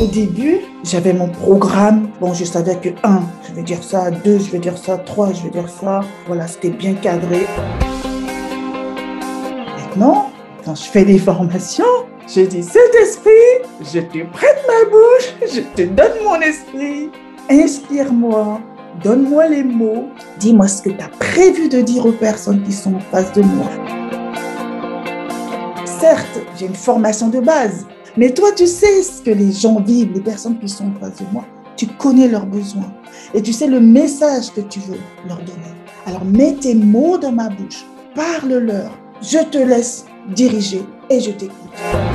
Au début, j'avais mon programme. Bon, je savais que 1, je vais dire ça, 2, je vais dire ça, 3, je vais dire ça. Voilà, c'était bien cadré. Maintenant, quand je fais des formations, je dis Saint-Esprit, je te prête ma bouche, je te donne mon esprit. Inspire-moi, donne-moi les mots, dis-moi ce que tu as prévu de dire aux personnes qui sont en face de moi. Certes, j'ai une formation de base, mais toi, tu sais ce que les gens vivent, les personnes qui sont en face de moi. Tu connais leurs besoins et tu sais le message que tu veux leur donner. Alors mets tes mots dans ma bouche, parle-leur. Je te laisse diriger et je t'écoute.